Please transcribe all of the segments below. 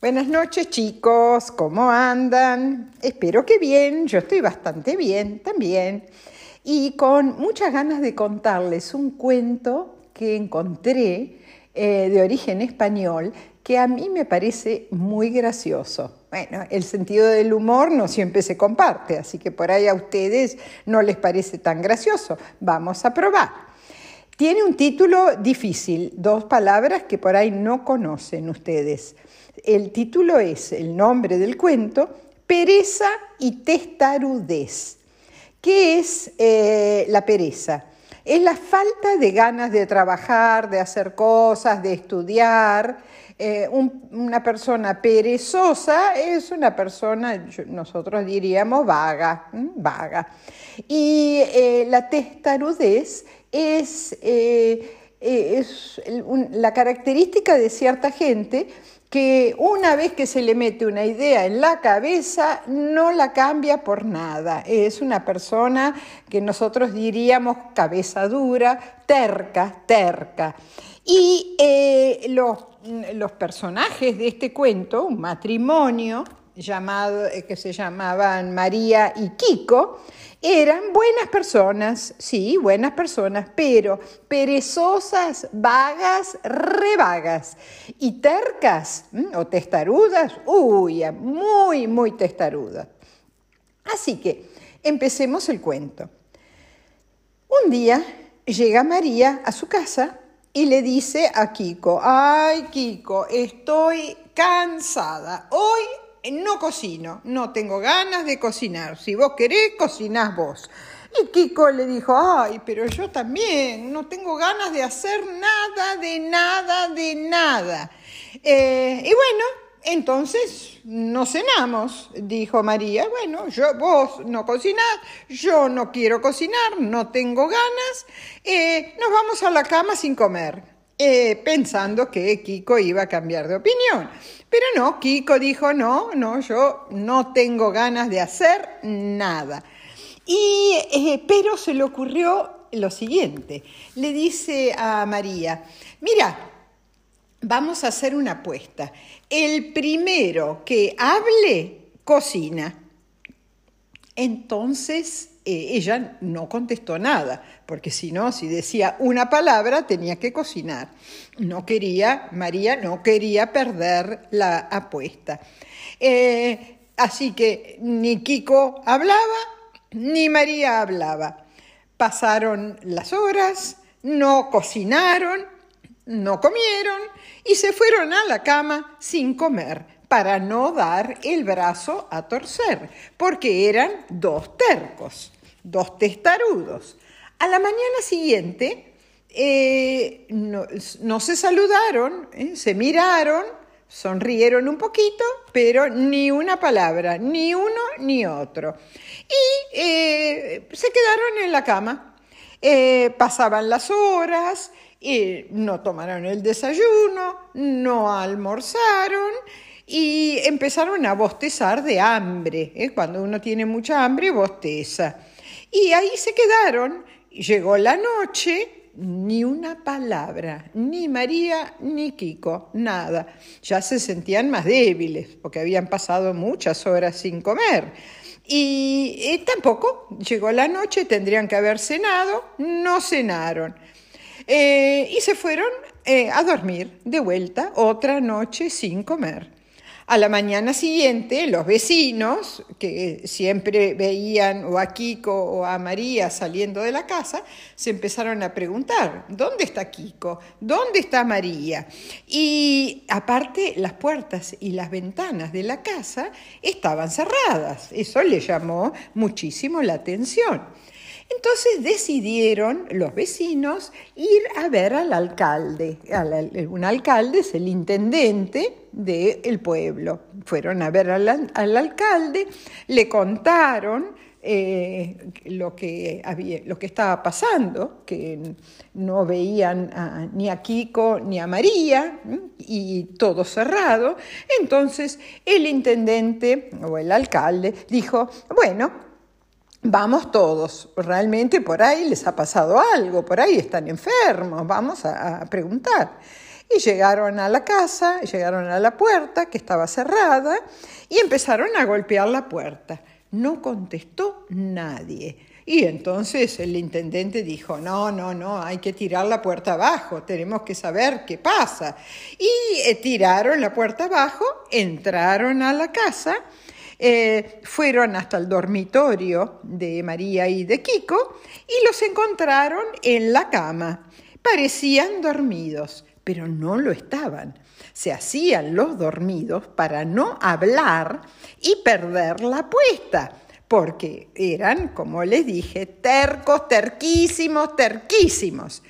Buenas noches chicos, ¿cómo andan? Espero que bien, yo estoy bastante bien también. Y con muchas ganas de contarles un cuento que encontré eh, de origen español que a mí me parece muy gracioso. Bueno, el sentido del humor no siempre se comparte, así que por ahí a ustedes no les parece tan gracioso. Vamos a probar. Tiene un título difícil, dos palabras que por ahí no conocen ustedes. El título es, el nombre del cuento, Pereza y testarudez. ¿Qué es eh, la pereza? Es la falta de ganas de trabajar, de hacer cosas, de estudiar. Eh, una persona perezosa es una persona, nosotros diríamos, vaga, vaga. Y eh, la testarudez es, es la característica de cierta gente que una vez que se le mete una idea en la cabeza, no la cambia por nada. Es una persona que nosotros diríamos cabeza dura, terca, terca. Y eh, los, los, personajes de este cuento, un matrimonio llamado, eh, que se llamaban María y Kiko, eran buenas personas, sí, buenas personas, pero perezosas, vagas, revagas y tercas o testarudas, uy, muy, muy testarudas. Así que empecemos el cuento. Un día llega María a su casa y le dice a Kiko, ay Kiko, estoy cansada, hoy no cocino, no tengo ganas de cocinar. Si vos querés, cocinás vos. Y Kiko le dijo, ay, pero yo también, no tengo ganas de hacer nada, de nada, de nada. Eh, y bueno, entonces no cenamos, dijo María. Bueno, yo, vos no cocinás, yo no quiero cocinar, no tengo ganas, eh, nos vamos a la cama sin comer. Eh, pensando que Kiko iba a cambiar de opinión. Pero no, Kiko dijo, no, no, yo no tengo ganas de hacer nada. Y, eh, pero se le ocurrió lo siguiente, le dice a María, mira, vamos a hacer una apuesta. El primero que hable, cocina. Entonces ella no contestó nada, porque si no, si decía una palabra, tenía que cocinar. No quería, María no quería perder la apuesta. Eh, así que ni Kiko hablaba, ni María hablaba. Pasaron las horas, no cocinaron, no comieron y se fueron a la cama sin comer para no dar el brazo a torcer, porque eran dos tercos dos testarudos. A la mañana siguiente eh, no, se saludaron, eh, se miraron, sonrieron un poquito, pero ni una palabra, ni uno ni otro. Y eh, se quedaron en la cama. pasaban las horas, no tomaron el desayuno, no almorzaron y empezaron a bostezar de hambre. Cuando uno tiene mucha hambre, bosteza. Y ahí se quedaron. Llegó la noche, ni una palabra, ni María ni Kiko, nada. Ya se sentían más débiles, porque habían pasado muchas horas sin comer. Y, tampoco llegó la noche, tendrían que haber cenado, no cenaron. Eh, y se fueron eh, a dormir de vuelta otra noche sin comer. A la mañana siguiente, los vecinos, que siempre veían o a Kiko o a María saliendo de la casa, se empezaron a preguntar, ¿dónde está Kiko? ¿Dónde está María? Y aparte, las puertas y las ventanas de la casa estaban cerradas. Eso le llamó muchísimo la atención. Entonces decidieron los vecinos ir a ver al alcalde. Un alcalde es el intendente del pueblo. Fueron a ver al, alcalde, le contaron eh, lo, que había, lo que estaba pasando, que no veían ni a Kiko ni a María y todo cerrado. Entonces el intendente o el alcalde dijo, bueno, vamos todos, realmente por ahí les ha pasado algo, por ahí están enfermos, vamos a, preguntar. Y llegaron a la casa, llegaron a la puerta, que estaba cerrada, y empezaron a golpear la puerta. No contestó nadie. Y entonces el intendente dijo, no, no, no, hay que tirar la puerta abajo, tenemos que saber qué pasa. Y eh, tiraron la puerta abajo, entraron a la casa, eh, fueron hasta el dormitorio de María y de Kiko y los encontraron en la cama. Parecían dormidos, pero no lo estaban. Se hacían los dormidos para no hablar y perder la apuesta porque eran, como les dije, tercos, terquísimos, terquísimos.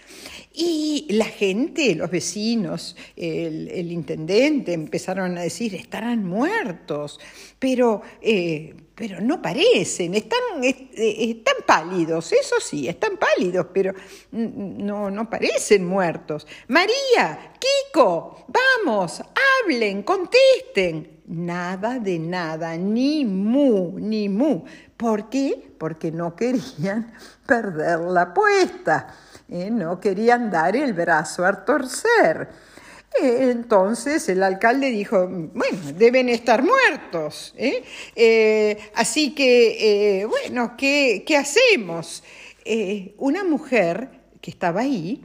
Y la gente, los vecinos, el, intendente empezaron a decir, estarán muertos, pero, eh, pero no parecen, están, eh, están pálidos, eso sí, están pálidos, pero no, no parecen muertos. María, Kiko, vamos, hablen, contesten nada de nada, ni mu, ni mu. ¿Por qué? Porque no querían perder la apuesta, ¿eh? no querían dar el brazo a torcer. Eh, entonces el alcalde dijo, bueno, deben estar muertos. ¿eh? así que, bueno, ¿qué, qué hacemos? una mujer que estaba ahí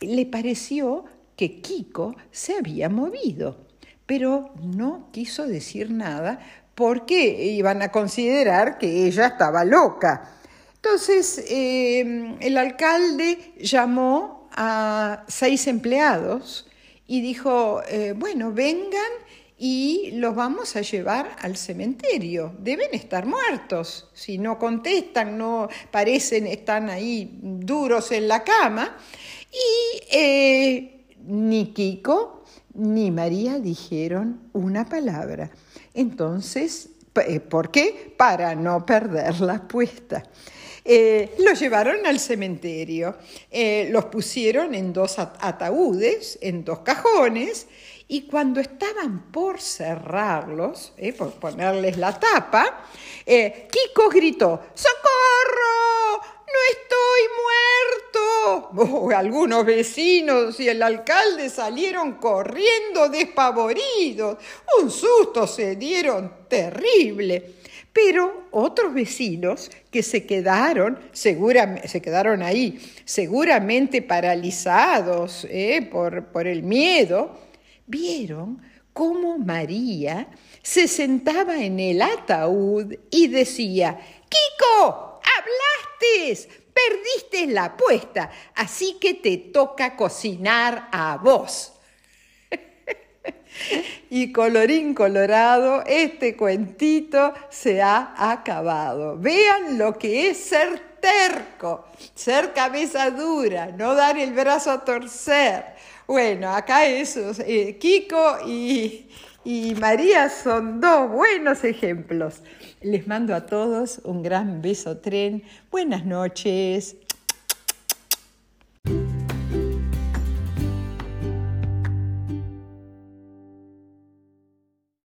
le pareció que Kiko se había movido pero no quiso decir nada porque iban a considerar que ella estaba loca. Entonces, eh, el alcalde llamó a seis empleados y dijo, eh, bueno, vengan y los vamos a llevar al cementerio. Deben estar muertos. Si no contestan, no parecen, están ahí duros en la cama. Y eh, ni Kiko ni María dijeron una palabra. Entonces, ¿por qué? Para no perder la apuesta. Eh, los llevaron al cementerio, eh, los pusieron en dos ataúdes, en dos cajones, y cuando estaban por cerrarlos, por ponerles la tapa, Kiko gritó, ¡Socorro! no estoy muerto. Algunos vecinos y el alcalde salieron corriendo despavoridos. Un susto se dieron terrible. Pero otros vecinos que se quedaron, seguramente, se quedaron ahí, seguramente paralizados ¿eh? por, por el miedo, vieron cómo María se sentaba en el ataúd y decía, Kiko, hablaste, perdiste la apuesta, así que te toca cocinar a vos. y colorín colorado, este cuentito se ha acabado. Vean lo que es ser terco, ser cabeza dura, no dar el brazo a torcer. Bueno, acá esos, eh, Kiko y, y María son dos buenos ejemplos. Les mando a todos un gran beso tren. Buenas noches.